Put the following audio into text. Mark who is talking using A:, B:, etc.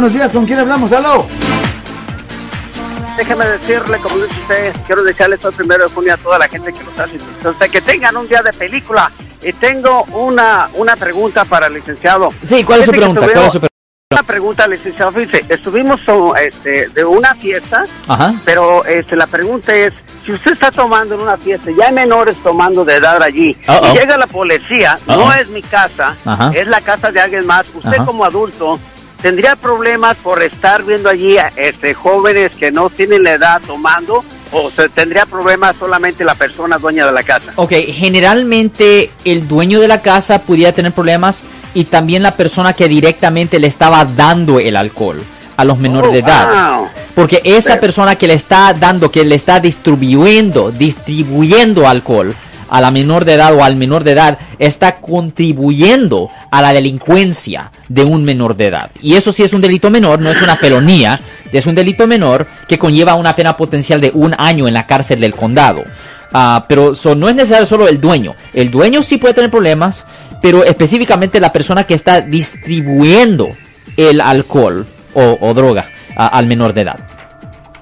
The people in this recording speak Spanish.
A: buenos días. ¿Con quién hablamos? ¡Aló!
B: Déjeme decirle, como dice usted, quiero desearle el primero de junio a toda la gente que nos hace. Entonces, que tengan un día de película. Y tengo una, una pregunta para el licenciado.
C: Sí, ¿cuál es su pregunta? ¿Cuál es su
B: estuvimos-
C: pregunta?
B: Una pregunta, licenciado. Fíjese, estuvimos oh, este, de una fiesta,
C: Ajá.
B: pero este, la pregunta es, si usted está tomando en una fiesta, ya hay menores tomando de edad allí, y llega la policía, no es mi casa,
C: Ajá.
B: es la casa de alguien más, usted
C: Ajá.
B: como adulto, ¿tendría problemas por estar viendo allí a, este, jóvenes que no tienen la edad tomando? ¿O se tendría problemas solamente la persona dueña de la casa?
C: Ok, generalmente el dueño de la casa pudiera tener problemas y también la persona que directamente le estaba dando el alcohol a los menores
B: Oh,
C: de edad.
B: wow.
C: Porque esa
B: Pero-
C: persona que le está dando, que le está distribuyendo, distribuyendo alcohol a la menor de edad o al menor de edad, está contribuyendo a la delincuencia de un menor de edad. Y eso sí es un delito menor, no es una felonía, es un delito menor que conlleva una pena potencial de un año en la cárcel del condado. Ah, pero no es necesario solo el dueño. El dueño sí puede tener problemas, pero específicamente la persona que está distribuyendo el alcohol o, droga a- al menor de edad.